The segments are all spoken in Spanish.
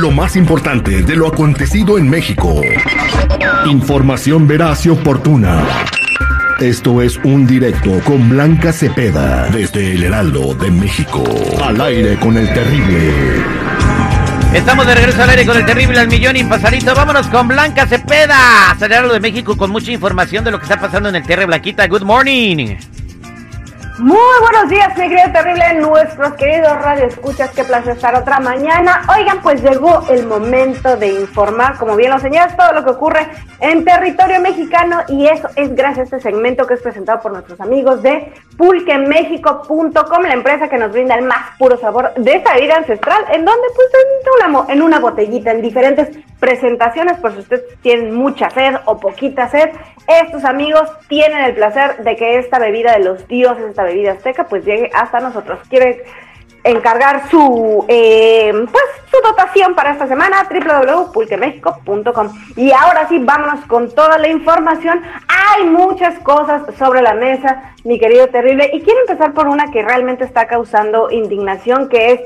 Lo más importante de lo acontecido en México. Información veraz y oportuna. Esto es un directo con Blanca Cepeda desde el Heraldo de México. Al aire con el terrible. Estamos de regreso al aire con el terrible al millón y pasadito. Vámonos con Blanca Cepeda, Heraldo de México con mucha información de lo que está pasando en el Terre Blanquita. Good morning. Muy buenos días, mi querido terrible, nuestros queridos radioescuchas, qué placer estar otra mañana. Oigan, pues llegó el momento de informar, como bien lo señalas, todo lo que ocurre en territorio mexicano. Y eso es gracias a este segmento que es presentado por nuestros amigos de pulquemexico.com, la empresa que nos brinda el más puro sabor de esta bebida ancestral, en donde pues en una botellita, en diferentes presentaciones, por si ustedes tienen mucha sed o poquita sed, estos amigos tienen el placer de que esta bebida de los dioses, esta bebida azteca, pues llegue hasta nosotros. Quiere encargar su eh, pues su dotación para esta semana www.pulquemexico.com y ahora sí vámonos con toda la información. Hay muchas cosas sobre la mesa mi querido terrible. Y quiero empezar por una que realmente está causando indignación que es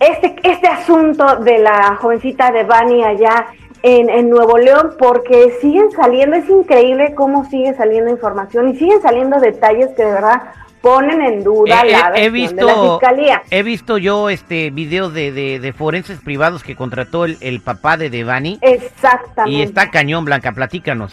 este este asunto de la jovencita de Bani allá en, en, Nuevo León porque siguen saliendo, es increíble cómo sigue saliendo información y siguen saliendo detalles que de verdad ponen en duda Eh, la he versión visto, de la fiscalía. he visto yo este videos de, de, de forenses privados que contrató el, el papá de Devani Exactamente. y está cañón, Blanca, platícanos.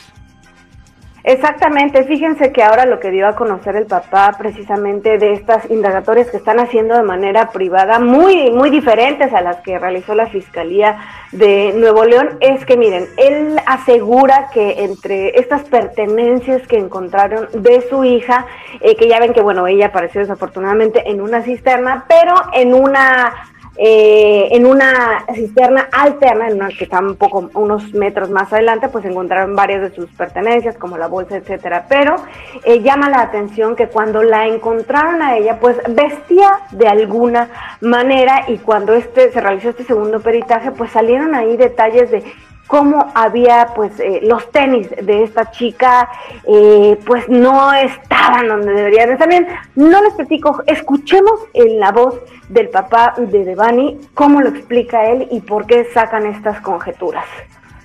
Exactamente, fíjense que ahora lo que dio a conocer el papá precisamente de estas indagatorias que están haciendo de manera privada, muy, muy diferentes a las que realizó la Fiscalía de Nuevo León, es que miren, él asegura que entre estas pertenencias que encontraron de su hija, eh, que ya ven que bueno, ella apareció desafortunadamente en una cisterna, pero en una eh, en una cisterna alterna, en una que está un poco, unos metros más adelante, pues encontraron varias de sus pertenencias, como la bolsa, etcétera. Pero eh, llama la atención que cuando la encontraron a ella, pues vestía de alguna manera y cuando este se realizó este segundo peritaje, pues salieron ahí detalles de cómo había pues eh, los tenis de esta chica eh, pues no estaban donde deberían estar bien. No les platico escuchemos en la voz del papá de Devani cómo lo explica él y por qué sacan estas conjeturas.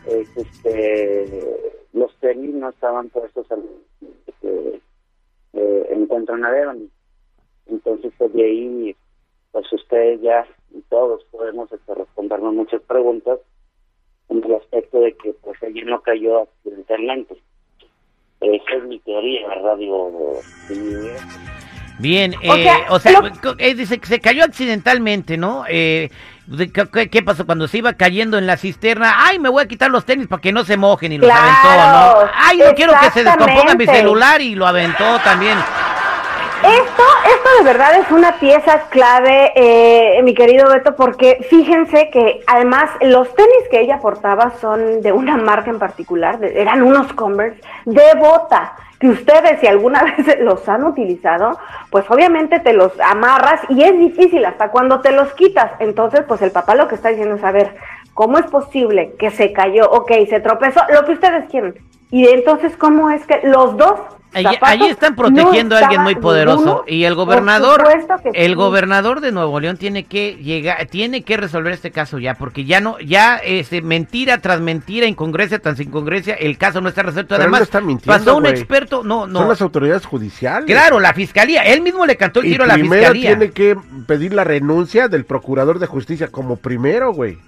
Es, este, los tenis no estaban puestos al que eh, encuentran a Devani. Entonces, pues de ahí, pues ustedes ya y todos podemos este, respondernos muchas preguntas en el aspecto de que pues ella no cayó accidentalmente. Esa es mi teoría, ¿verdad? Digo, Bien, O eh, sea, o sea, lo- co- eh, dice que se cayó accidentalmente, ¿no? Eh, ¿qué- ¿qué, pasó cuando se iba cayendo en la cisterna? Ay, me voy a quitar los tenis para que no se mojen y los Claro, aventó, ¿no? Ay, no quiero que se descomponga mi celular y lo aventó también. Esto, esto de verdad es una pieza clave, eh, mi querido Beto, porque fíjense que además los tenis que ella portaba son de una marca en particular, eran unos Converse de bota, que ustedes si alguna vez los han utilizado, pues obviamente te los amarras y es difícil hasta cuando te los quitas. Entonces, pues el papá lo que está diciendo es, a ver, ¿cómo es posible que se cayó? Ok, se tropezó, lo que ustedes quieren. Y entonces, ¿cómo es que los dos zapatos allí están protegiendo no a alguien muy poderoso ninguno? y el gobernador, el sí. gobernador de Nuevo León tiene que llegar, tiene que resolver este caso ya, porque ya no, ya este, mentira tras mentira, incongruencia tras incongruencia, el caso no está resuelto. Pero Además, está pasó un experto, no, no, Son las autoridades judiciales. claro, la fiscalía, él mismo le cantó el Y tiro a la primero fiscalía. tiene que pedir la renuncia del procurador de justicia como primero, güey.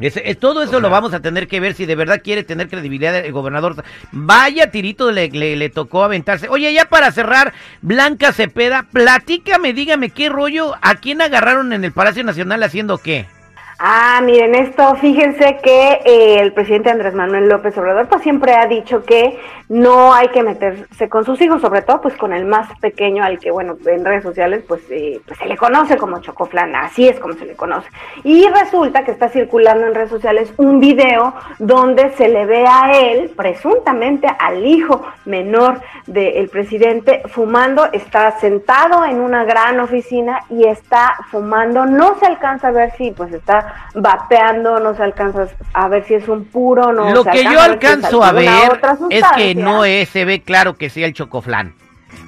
Ese- es- todo eso lo vamos a tener que ver si de verdad quiere tener credibilidad el gobernador. Vaya tirito le, le, le tocó aventarse. Oye, ya para cerrar, Blanca Cepeda, platícame, dígame qué rollo, ¿a quién agarraron en el Palacio Nacional haciendo qué? Ah, miren, esto, fíjense que eh, el presidente Andrés Manuel López Obrador pues siempre ha dicho que no hay que meterse con sus hijos, sobre todo pues con el más pequeño al que, bueno, en redes sociales pues, eh, pues se le conoce como Chocoflan, así es como se le conoce. Y resulta que está circulando en redes sociales un video donde se le ve a él, presuntamente al hijo menor del presidente, fumando, está sentado en una gran oficina y está fumando, no se alcanza a ver si pues está vapeando, no se alcanza a ver si es un puro, no Lo se que yo alcanzo a ver es que no es, se ve claro que sea el chocoflán.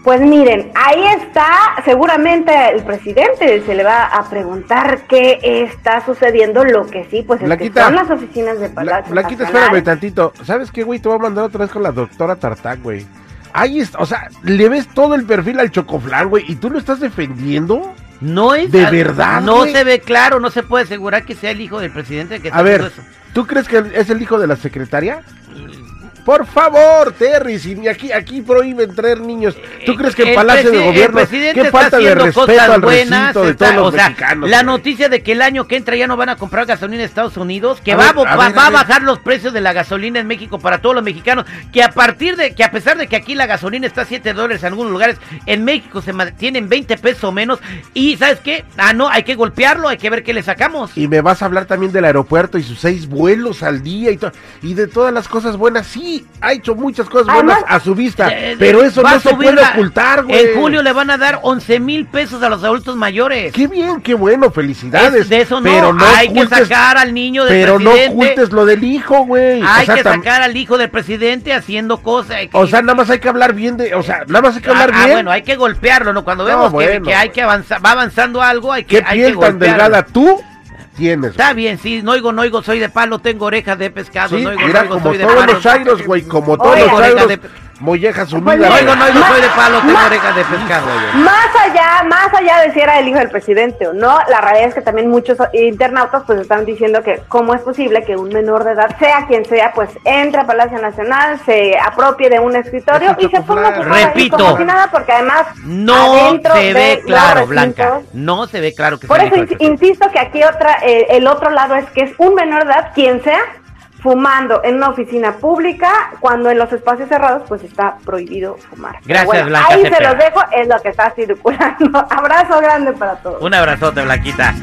Pues miren, ahí está, seguramente el presidente se le va a preguntar qué está sucediendo, lo que sí, pues es que son las oficinas de Palacio Blanquita, Nacional. espérame tantito. ¿Sabes qué, güey? Te voy a mandar otra vez con la doctora Tartán, güey. Ahí está, o sea, le ves todo el perfil al chocoflán, güey, y tú lo estás defendiendo. No es. ¿De verdad, No güey? se ve claro, no se puede asegurar que sea el hijo del presidente que está A ver, eso. ¿tú crees que es el hijo de la secretaria? Por favor, Terry, si aquí, aquí prohíben traer niños. ¿Tú crees que en El Palacio de Gobierno el qué falta de respeto al buenas, recinto de está- todos los o sea, mexicanos? la güey? noticia de que el año que entra ya no van a comprar gasolina en Estados Unidos, que A va, ver, a, va- ver, va bajar los precios de la gasolina en México para todos los mexicanos, que a partir de que a pesar de que aquí la gasolina está a 7 dólares en algunos lugares, en México se mantienen 20 pesos o menos y ¿sabes qué? Ah, no, hay que golpearlo, hay que ver qué le sacamos. Y me vas a hablar también del aeropuerto y sus seis vuelos al día y, y de todas las cosas buenas. Sí, ha hecho muchas cosas buenas Además, a su vista, Eh, pero eso no se puede la- ocultar, güey. En julio le van a dar 11 mil pesos a los adultos mayores. Qué bien, qué bueno, felicidades. Es- de eso no, pero no hay que sacar al niño del Pero no presidente. ocultes lo del hijo, güey. Hay o sea, que sacar al hijo del presidente haciendo cosas. O sea, nada más hay que hablar bien de, o sea, nada más hay que hablar ah, ah, bien. bueno, hay que golpearlo, ¿no? Cuando No, vemos que- bueno, que, hay que avanzar, va avanzando algo, hay que, ¿Qué hay que piel tan delgada tú tienes? Está bien, sí, no oigo, no oigo, soy de palo, tengo orejas de pescado, Sí, no oigo, mira, no oigo, como soy de todos palo. los chairos, güey, como todos los chairos, Oreja mollejas unidas. No oigo, no oigo, soy de palo, tengo orejas de pescado. Más allá, más de si era el hijo del presidente o no, la realidad es que también muchos internautas pues están diciendo que cómo es posible que un menor de edad, sea quien sea, pues entre a Palacio Nacional, se apropie de un escritorio y se ponga ahí Repito. como si nada, porque además No se ve claro, Blanca. No se ve claro que Por eso insisto que aquí otra, eh, el otro lado es que es un menor de edad, quien sea, fumando en una oficina pública, cuando en los espacios cerrados pues está prohibido fumar. Gracias, bueno, Blanca Ahí se los dejo, es lo que está circulando. Abrazo grande para todos. Un abrazote, Blanquita.